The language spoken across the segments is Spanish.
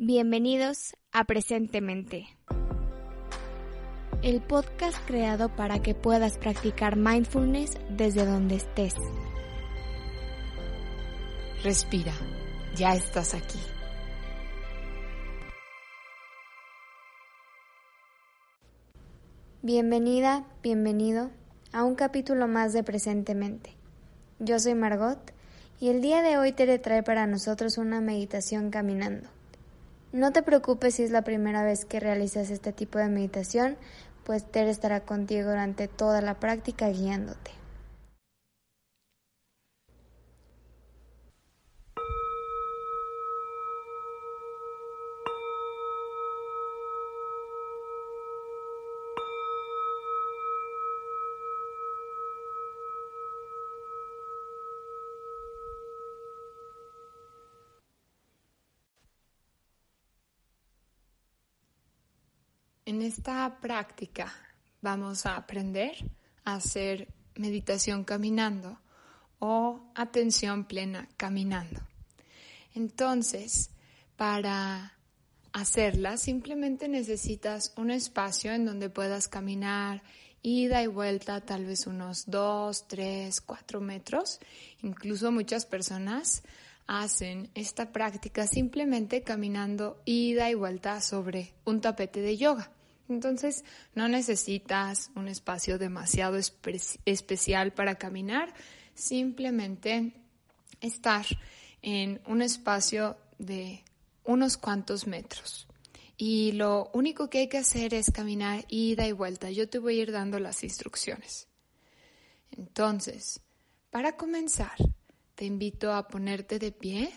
Bienvenidos a Presentemente, el podcast creado para que puedas practicar mindfulness desde donde estés. Respira, ya estás aquí. Bienvenida, bienvenido a un capítulo más de Presentemente. Yo soy Margot y el día de hoy te trae para nosotros una meditación caminando. No te preocupes si es la primera vez que realizas este tipo de meditación, pues Tere estará contigo durante toda la práctica guiándote. En esta práctica vamos a aprender a hacer meditación caminando o atención plena caminando. Entonces, para hacerla simplemente necesitas un espacio en donde puedas caminar ida y vuelta tal vez unos 2, 3, 4 metros. Incluso muchas personas hacen esta práctica simplemente caminando ida y vuelta sobre un tapete de yoga. Entonces no necesitas un espacio demasiado especial para caminar, simplemente estar en un espacio de unos cuantos metros. Y lo único que hay que hacer es caminar ida y vuelta. Yo te voy a ir dando las instrucciones. Entonces, para comenzar, te invito a ponerte de pie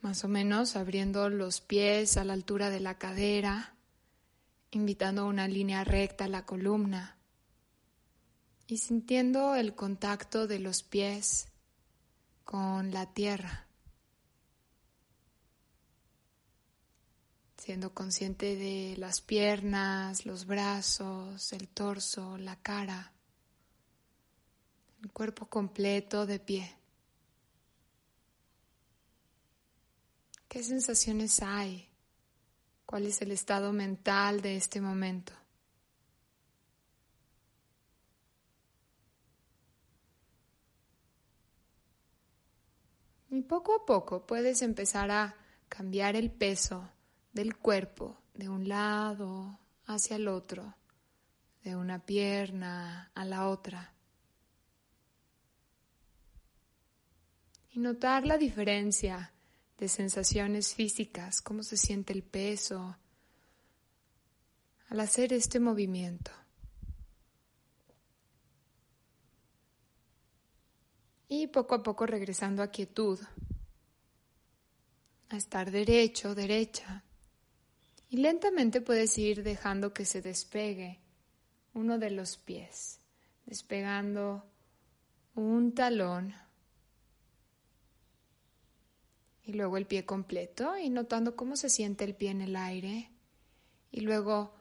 más o menos abriendo los pies a la altura de la cadera, invitando una línea recta a la columna y sintiendo el contacto de los pies con la tierra, siendo consciente de las piernas, los brazos, el torso, la cara, el cuerpo completo de pie. ¿Qué sensaciones hay? ¿Cuál es el estado mental de este momento? Y poco a poco puedes empezar a cambiar el peso del cuerpo de un lado hacia el otro, de una pierna a la otra. Y notar la diferencia de sensaciones físicas, cómo se siente el peso al hacer este movimiento. Y poco a poco regresando a quietud, a estar derecho, derecha. Y lentamente puedes ir dejando que se despegue uno de los pies, despegando un talón y luego el pie completo y notando cómo se siente el pie en el aire y luego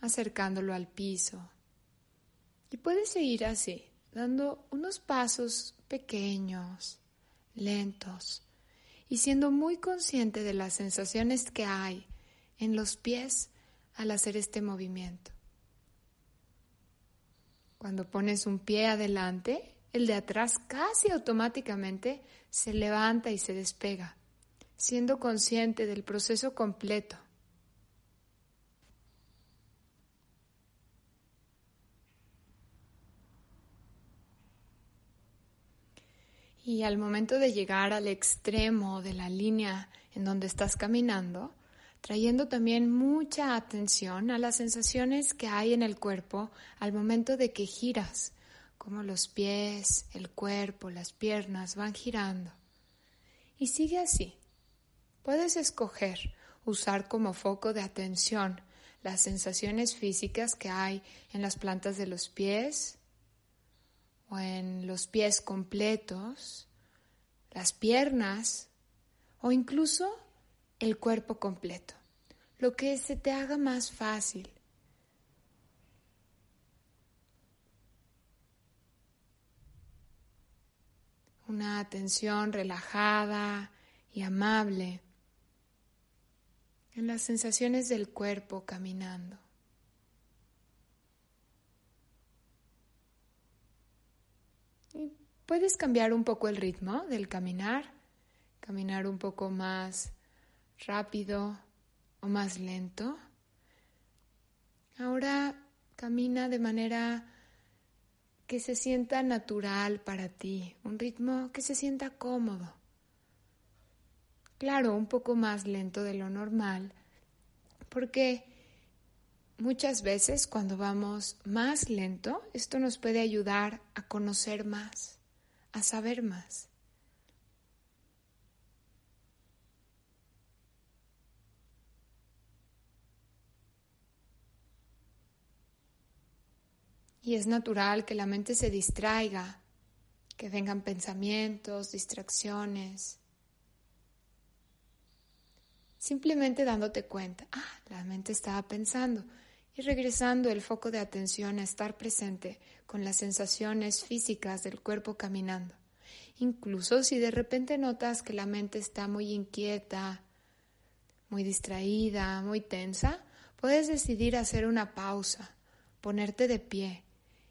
acercándolo al piso. Y puedes seguir así, dando unos pasos pequeños, lentos y siendo muy consciente de las sensaciones que hay en los pies al hacer este movimiento. Cuando pones un pie adelante, el de atrás casi automáticamente se levanta y se despega, siendo consciente del proceso completo. Y al momento de llegar al extremo de la línea en donde estás caminando, trayendo también mucha atención a las sensaciones que hay en el cuerpo al momento de que giras como los pies, el cuerpo, las piernas van girando. Y sigue así. Puedes escoger usar como foco de atención las sensaciones físicas que hay en las plantas de los pies o en los pies completos, las piernas o incluso el cuerpo completo, lo que se te haga más fácil. Una atención relajada y amable en las sensaciones del cuerpo caminando. Y puedes cambiar un poco el ritmo del caminar, caminar un poco más rápido o más lento. Ahora camina de manera que se sienta natural para ti, un ritmo que se sienta cómodo. Claro, un poco más lento de lo normal, porque muchas veces cuando vamos más lento, esto nos puede ayudar a conocer más, a saber más. Y es natural que la mente se distraiga, que vengan pensamientos, distracciones. Simplemente dándote cuenta, ah, la mente estaba pensando y regresando el foco de atención a estar presente con las sensaciones físicas del cuerpo caminando. Incluso si de repente notas que la mente está muy inquieta, muy distraída, muy tensa, puedes decidir hacer una pausa, ponerte de pie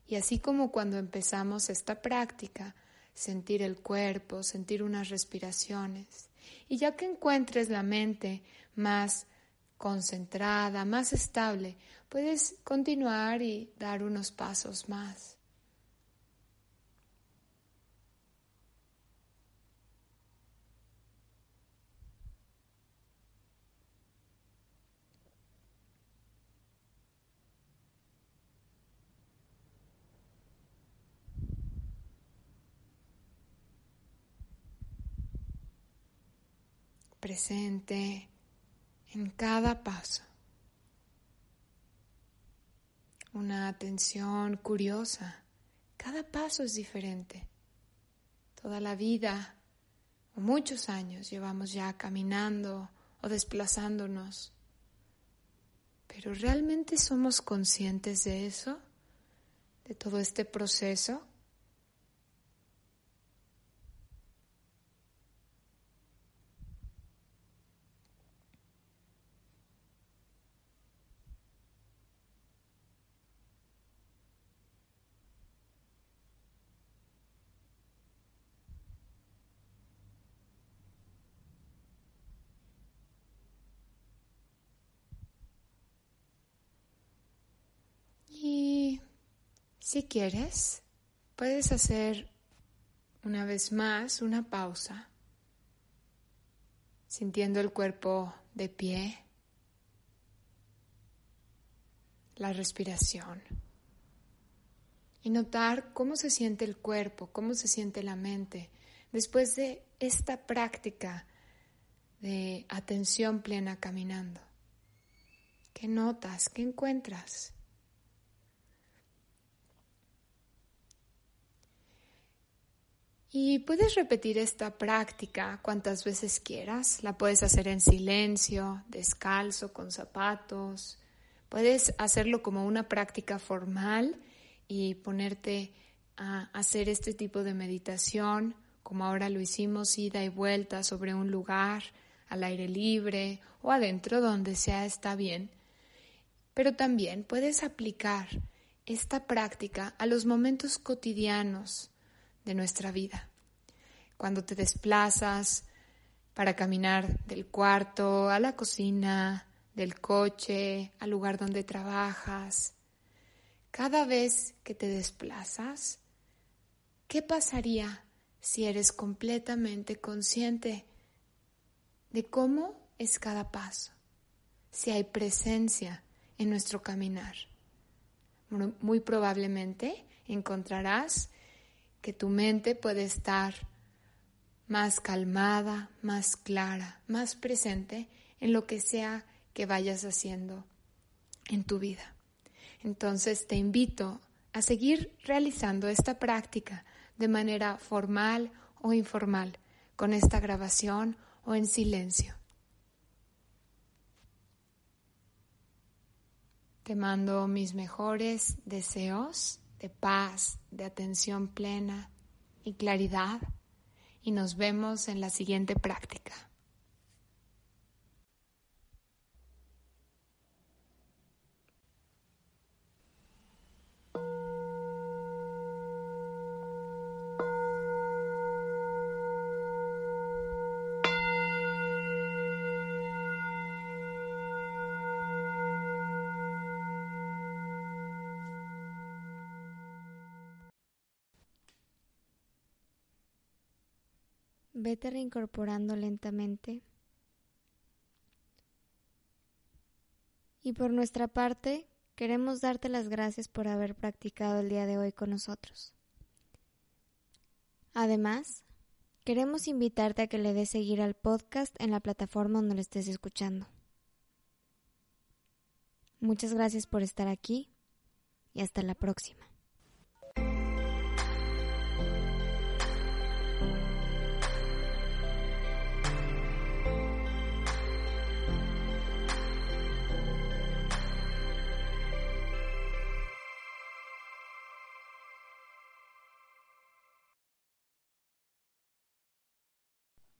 y así como cuando empezamos esta práctica, sentir el cuerpo, sentir unas respiraciones. Y ya que encuentres la mente más concentrada, más estable, puedes continuar y dar unos pasos más. Presente en cada paso. Una atención curiosa. Cada paso es diferente. Toda la vida o muchos años llevamos ya caminando o desplazándonos. Pero ¿realmente somos conscientes de eso? ¿De todo este proceso? Si quieres, puedes hacer una vez más una pausa, sintiendo el cuerpo de pie, la respiración y notar cómo se siente el cuerpo, cómo se siente la mente después de esta práctica de atención plena caminando. ¿Qué notas? ¿Qué encuentras? Y puedes repetir esta práctica cuantas veces quieras. La puedes hacer en silencio, descalzo, con zapatos. Puedes hacerlo como una práctica formal y ponerte a hacer este tipo de meditación, como ahora lo hicimos, ida y vuelta sobre un lugar, al aire libre o adentro donde sea está bien. Pero también puedes aplicar esta práctica a los momentos cotidianos de nuestra vida. Cuando te desplazas para caminar del cuarto a la cocina, del coche al lugar donde trabajas, cada vez que te desplazas, ¿qué pasaría si eres completamente consciente de cómo es cada paso? Si hay presencia en nuestro caminar. Muy probablemente encontrarás que tu mente puede estar más calmada, más clara, más presente en lo que sea que vayas haciendo en tu vida. Entonces te invito a seguir realizando esta práctica de manera formal o informal, con esta grabación o en silencio. Te mando mis mejores deseos de paz, de atención plena y claridad y nos vemos en la siguiente práctica. Vete reincorporando lentamente. Y por nuestra parte, queremos darte las gracias por haber practicado el día de hoy con nosotros. Además, queremos invitarte a que le des seguir al podcast en la plataforma donde lo estés escuchando. Muchas gracias por estar aquí y hasta la próxima.